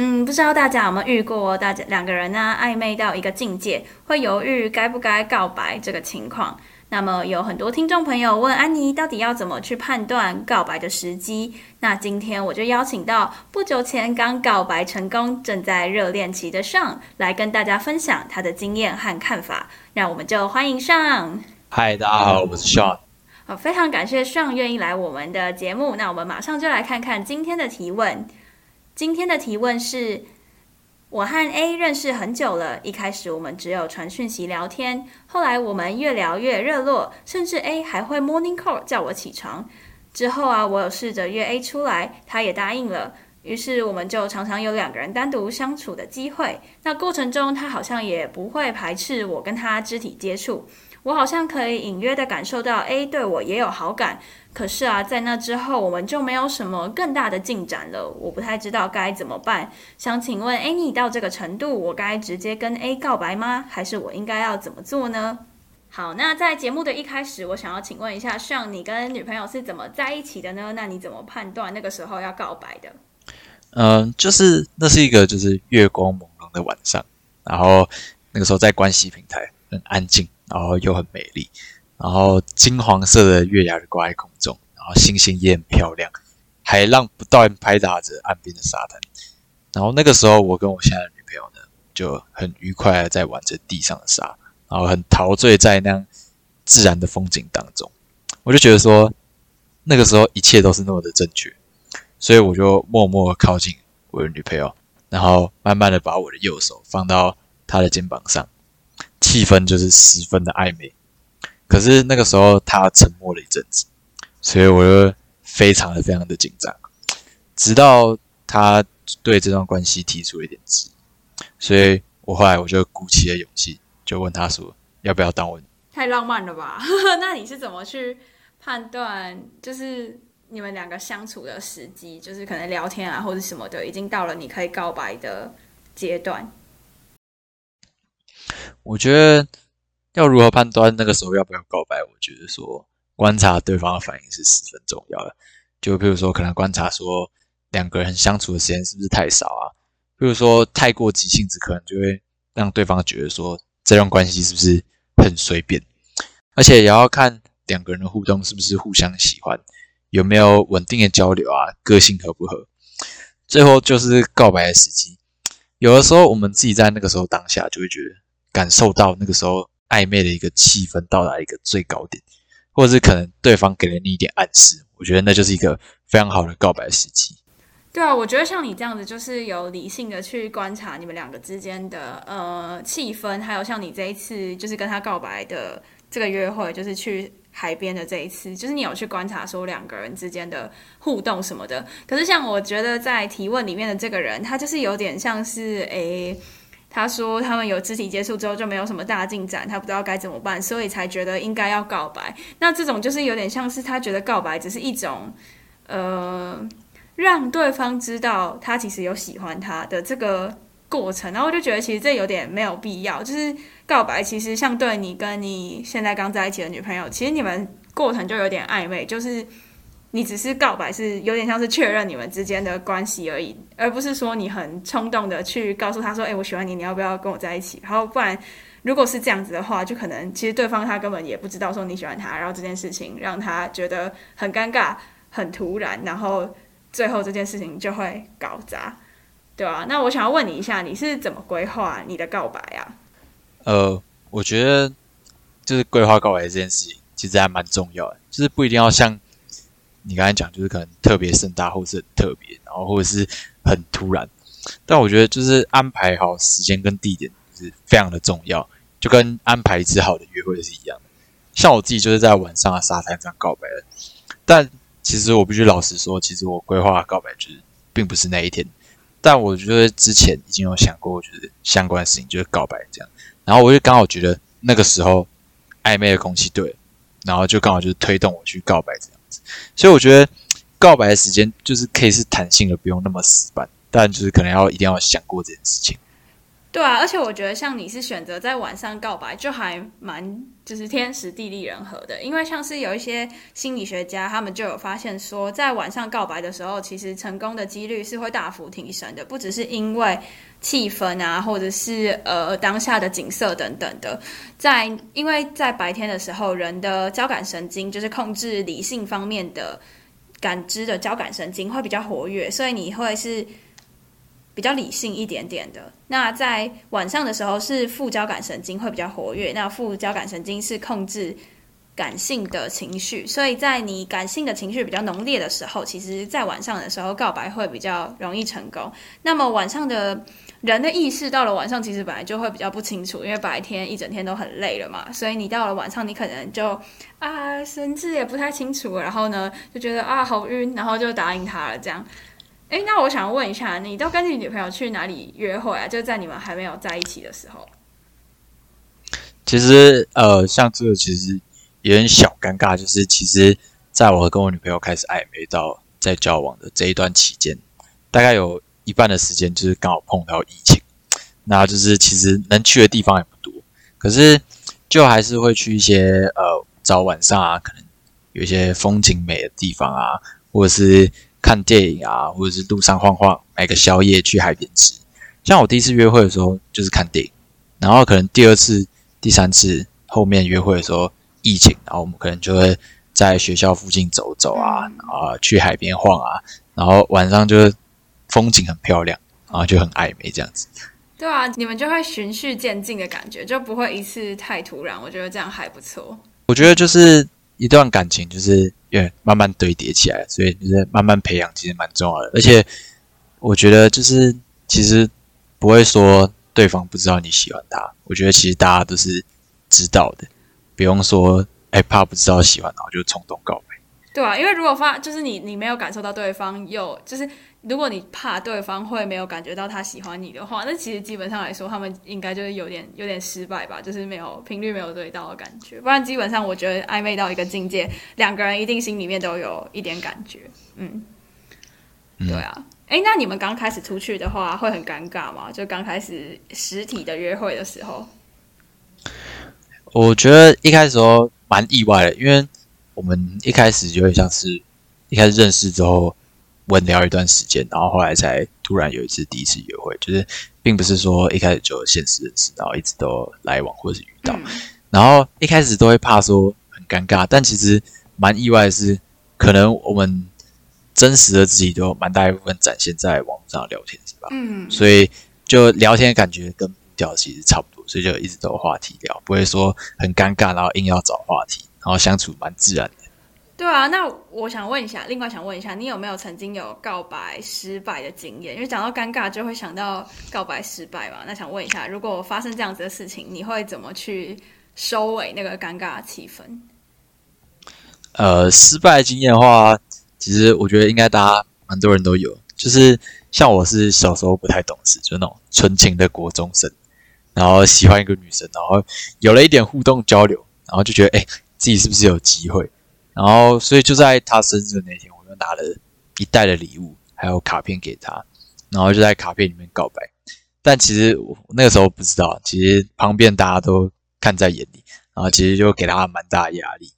嗯，不知道大家有没有遇过，大家两个人呢暧昧到一个境界，会犹豫该不该告白这个情况。那么有很多听众朋友问安妮，到底要怎么去判断告白的时机？那今天我就邀请到不久前刚告白成功、正在热恋期的 Sean 来跟大家分享他的经验和看法。那我们就欢迎 Sean。嗨，大家好，我是 Sean。好，非常感谢 Sean 愿意来我们的节目。那我们马上就来看看今天的提问。今天的提问是。我和 A 认识很久了，一开始我们只有传讯息聊天，后来我们越聊越热络，甚至 A 还会 morning call 叫我起床。之后啊，我有试着约 A 出来，他也答应了，于是我们就常常有两个人单独相处的机会。那过程中，他好像也不会排斥我跟他肢体接触。我好像可以隐约的感受到 A 对我也有好感，可是啊，在那之后我们就没有什么更大的进展了。我不太知道该怎么办，想请问 a n 到这个程度，我该直接跟 A 告白吗？还是我应该要怎么做呢？好，那在节目的一开始，我想要请问一下，像你跟女朋友是怎么在一起的呢？那你怎么判断那个时候要告白的？嗯，就是那是一个就是月光朦胧的晚上，然后那个时候在关系平台很安静。然后又很美丽，然后金黄色的月牙挂在空中，然后星星也很漂亮，海浪不断拍打着岸边的沙滩。然后那个时候，我跟我现在的女朋友呢，就很愉快的在玩着地上的沙，然后很陶醉在那样自然的风景当中。我就觉得说，那个时候一切都是那么的正确，所以我就默默靠近我的女朋友，然后慢慢的把我的右手放到她的肩膀上。气氛就是十分的暧昧，可是那个时候她沉默了一阵子，所以我就非常的非常的紧张，直到她对这段关系提出了一点质疑，所以我后来我就鼓起了勇气，就问她说要不要当我？太浪漫了吧？那你是怎么去判断，就是你们两个相处的时机，就是可能聊天啊或者什么的，已经到了你可以告白的阶段？我觉得要如何判断那个时候要不要告白？我觉得说观察对方的反应是十分重要的。就比如说，可能观察说两个人相处的时间是不是太少啊？比如说太过急性子，可能就会让对方觉得说这段关系是不是很随便。而且也要看两个人的互动是不是互相喜欢，有没有稳定的交流啊，个性合不合。最后就是告白的时机。有的时候我们自己在那个时候当下就会觉得。感受到那个时候暧昧的一个气氛到达一个最高点，或者是可能对方给了你一点暗示，我觉得那就是一个非常好的告白时机。对啊，我觉得像你这样子，就是有理性的去观察你们两个之间的呃气氛，还有像你这一次就是跟他告白的这个约会，就是去海边的这一次，就是你有去观察说两个人之间的互动什么的。可是像我觉得在提问里面的这个人，他就是有点像是诶。他说他们有肢体接触之后就没有什么大进展，他不知道该怎么办，所以才觉得应该要告白。那这种就是有点像是他觉得告白只是一种，呃，让对方知道他其实有喜欢他的这个过程。然后我就觉得其实这有点没有必要，就是告白其实像对你跟你现在刚在一起的女朋友，其实你们过程就有点暧昧，就是。你只是告白，是有点像是确认你们之间的关系而已，而不是说你很冲动的去告诉他说：“诶，我喜欢你，你要不要跟我在一起？”然后不然，如果是这样子的话，就可能其实对方他根本也不知道说你喜欢他，然后这件事情让他觉得很尴尬、很突然，然后最后这件事情就会搞砸，对啊？那我想要问你一下，你是怎么规划你的告白啊？呃，我觉得就是规划告白这件事情其实还蛮重要的，就是不一定要像。你刚才讲就是可能特别盛大，或是很特别，然后或者是很突然，但我觉得就是安排好时间跟地点是非常的重要，就跟安排一次好的约会是一样的。像我自己就是在晚上的沙滩上告白的，但其实我必须老实说，其实我规划告白就是并不是那一天，但我觉得之前已经有想过，就是相关的事情就是告白这样，然后我就刚好觉得那个时候暧昧的空气对，然后就刚好就是推动我去告白这样子。所以我觉得告白的时间就是可以是弹性的，不用那么死板，但就是可能要一定要想过这件事情。对啊，而且我觉得像你是选择在晚上告白，就还蛮就是天时地利人和的。因为像是有一些心理学家，他们就有发现说，在晚上告白的时候，其实成功的几率是会大幅提升的。不只是因为气氛啊，或者是呃当下的景色等等的，在因为在白天的时候，人的交感神经就是控制理性方面的感知的交感神经会比较活跃，所以你会是。比较理性一点点的，那在晚上的时候是副交感神经会比较活跃，那副交感神经是控制感性的情绪，所以在你感性的情绪比较浓烈的时候，其实在晚上的时候告白会比较容易成功。那么晚上的人的意识到了晚上，其实本来就会比较不清楚，因为白天一整天都很累了嘛，所以你到了晚上，你可能就啊神志也不太清楚，然后呢就觉得啊好晕，然后就答应他了这样。哎，那我想问一下，你都跟你女朋友去哪里约会啊？就在你们还没有在一起的时候。其实，呃，像这个其实有点小尴尬，就是其实在我跟我女朋友开始暧昧到在交往的这一段期间，大概有一半的时间就是刚好碰到疫情，那就是其实能去的地方也不多，可是就还是会去一些呃早晚上啊，可能有一些风景美的地方啊，或者是。看电影啊，或者是路上晃晃，买个宵夜去海边吃。像我第一次约会的时候就是看电影，然后可能第二次、第三次后面约会的时候疫情，然后我们可能就会在学校附近走走啊，啊，去海边晃啊，然后晚上就风景很漂亮，然后就很暧昧这样子。对啊，你们就会循序渐进的感觉，就不会一次太突然。我觉得这样还不错。我觉得就是一段感情就是。因为慢慢堆叠起来，所以就是慢慢培养，其实蛮重要的。而且我觉得，就是其实不会说对方不知道你喜欢他。我觉得其实大家都是知道的，不用说哎怕不知道喜欢，然后就冲动告白。对啊，因为如果发就是你你没有感受到对方有就是。如果你怕对方会没有感觉到他喜欢你的话，那其实基本上来说，他们应该就是有点有点失败吧，就是没有频率没有对到的感觉。不然基本上我觉得暧昧到一个境界，两个人一定心里面都有一点感觉。嗯，对啊。哎、嗯欸，那你们刚开始出去的话，会很尴尬吗？就刚开始实体的约会的时候，我觉得一开始时候蛮意外的，因为我们一开始就会像是一开始认识之后。稳聊一段时间，然后后来才突然有一次第一次约会，就是并不是说一开始就现实认识，然后一直都来往或是遇到，嗯、然后一开始都会怕说很尴尬，但其实蛮意外的是，可能我们真实的自己都蛮大一部分展现在网上聊天，是吧？嗯，所以就聊天的感觉跟步调其实差不多，所以就一直都有话题聊，不会说很尴尬，然后硬要找话题，然后相处蛮自然的。对啊，那我想问一下，另外想问一下，你有没有曾经有告白失败的经验？因为讲到尴尬，就会想到告白失败嘛。那想问一下，如果发生这样子的事情，你会怎么去收尾那个尴尬的气氛？呃，失败经验的话，其实我觉得应该大家蛮多人都有，就是像我是小时候不太懂事，就那种纯情的国中生，然后喜欢一个女生，然后有了一点互动交流，然后就觉得，哎，自己是不是有机会？然后，所以就在他生日的那天，我就拿了一袋的礼物，还有卡片给他，然后就在卡片里面告白。但其实我那个时候不知道，其实旁边大家都看在眼里，然后其实就给他蛮大压力。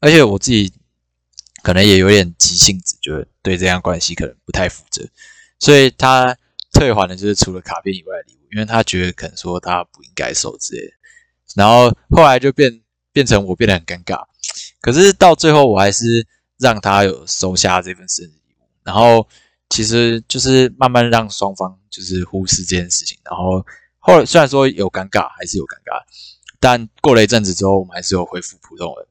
而且我自己可能也有点急性子，就对这样关系可能不太负责，所以他退还的就是除了卡片以外的礼物，因为他觉得可能说他不应该收之类的。然后后来就变变成我变得很尴尬。可是到最后，我还是让他有收下这份生日礼物，然后其实就是慢慢让双方就是忽视这件事情，然后后来虽然说有尴尬，还是有尴尬，但过了一阵子之后，我们还是有恢复普通人、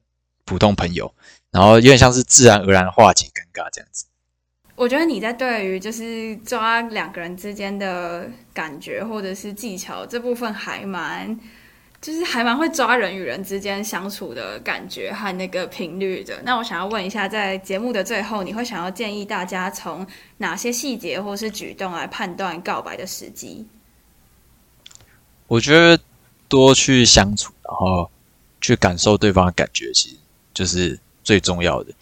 普通朋友，然后有点像是自然而然化解尴尬这样子。我觉得你在对于就是抓两个人之间的感觉或者是技巧这部分还蛮。就是还蛮会抓人与人之间相处的感觉和那个频率的。那我想要问一下，在节目的最后，你会想要建议大家从哪些细节或是举动来判断告白的时机？我觉得多去相处，然后去感受对方的感觉，其实就是最重要的。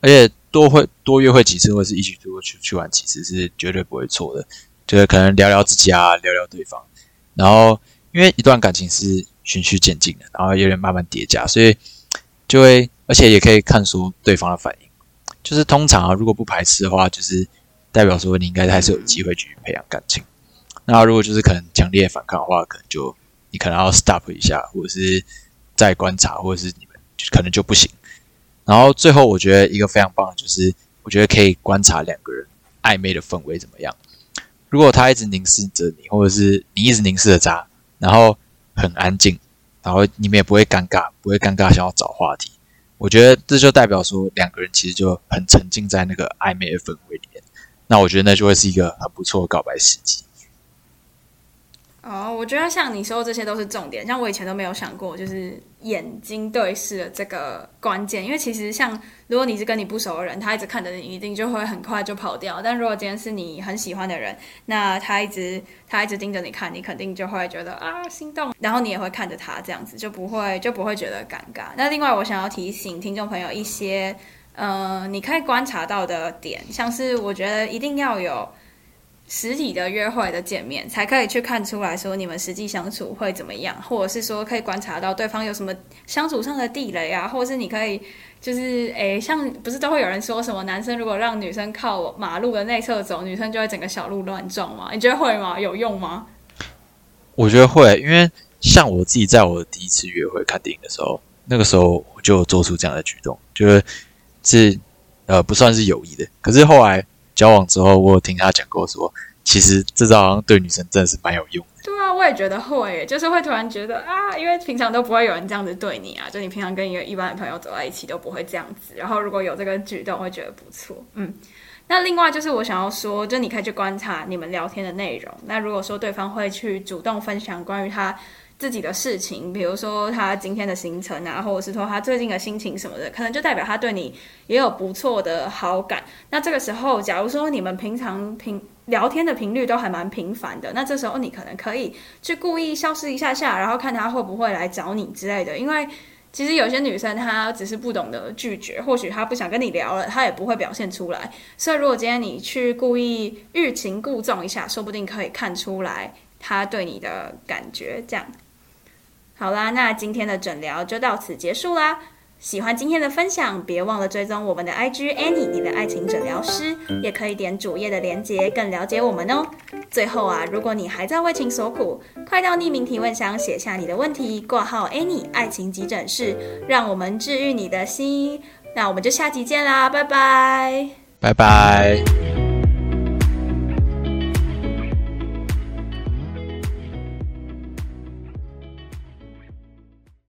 而且多会多约会几次，或是一起出去去玩，几次是绝对不会错的。就是可能聊聊自己啊，聊聊对方。然后因为一段感情是循序渐进的，然后有点慢慢叠加，所以就会，而且也可以看出对方的反应。就是通常啊，如果不排斥的话，就是代表说你应该还是有机会去培养感情。那如果就是可能强烈反抗的话，可能就你可能要 stop 一下，或者是再观察，或者是你们可能就不行。然后最后我觉得一个非常棒的就是，我觉得可以观察两个人暧昧的氛围怎么样。如果他一直凝视着你，或者是你一直凝视着他，然后很安静，然后你们也不会尴尬，不会尴尬想要找话题。我觉得这就代表说，两个人其实就很沉浸在那个暧昧的氛围里面。那我觉得那就会是一个很不错的告白时机。哦，我觉得像你说的这些都是重点，像我以前都没有想过，就是眼睛对视的这个关键。因为其实像如果你是跟你不熟的人，他一直看着你，一定就会很快就跑掉。但如果今天是你很喜欢的人，那他一直他一直盯着你看，你肯定就会觉得啊心动，然后你也会看着他，这样子就不会就不会觉得尴尬。那另外我想要提醒听众朋友一些，呃，你可以观察到的点，像是我觉得一定要有。实体的约会的见面，才可以去看出来说你们实际相处会怎么样，或者是说可以观察到对方有什么相处上的地雷啊，或者是你可以就是诶，像不是都会有人说什么男生如果让女生靠马路的内侧走，女生就会整个小鹿乱撞吗？你觉得会吗？有用吗？我觉得会，因为像我自己在我第一次约会看电影的时候，那个时候我就做出这样的举动，就是是呃不算是有意的，可是后来。交往之后，我有听他讲过说，其实这招好像对女生真的是蛮有用的。对啊，我也觉得会，就是会突然觉得啊，因为平常都不会有人这样子对你啊，就你平常跟一个一般的朋友走在一起都不会这样子，然后如果有这个举动，会觉得不错。嗯，那另外就是我想要说，就你可以去观察你们聊天的内容。那如果说对方会去主动分享关于他。自己的事情，比如说他今天的行程啊，或者是说他最近的心情什么的，可能就代表他对你也有不错的好感。那这个时候，假如说你们平常平聊天的频率都还蛮频繁的，那这时候你可能可以去故意消失一下下，然后看他会不会来找你之类的。因为其实有些女生她只是不懂得拒绝，或许她不想跟你聊了，她也不会表现出来。所以如果今天你去故意欲擒故纵一下，说不定可以看出来他对你的感觉，这样。好啦，那今天的诊疗就到此结束啦。喜欢今天的分享，别忘了追踪我们的 IG Annie，你的爱情诊疗师，也可以点主页的链接，更了解我们哦。最后啊，如果你还在为情所苦，快到匿名提问箱写下你的问题，挂号 Annie 爱情急诊室，让我们治愈你的心。那我们就下集见啦，拜拜，拜拜。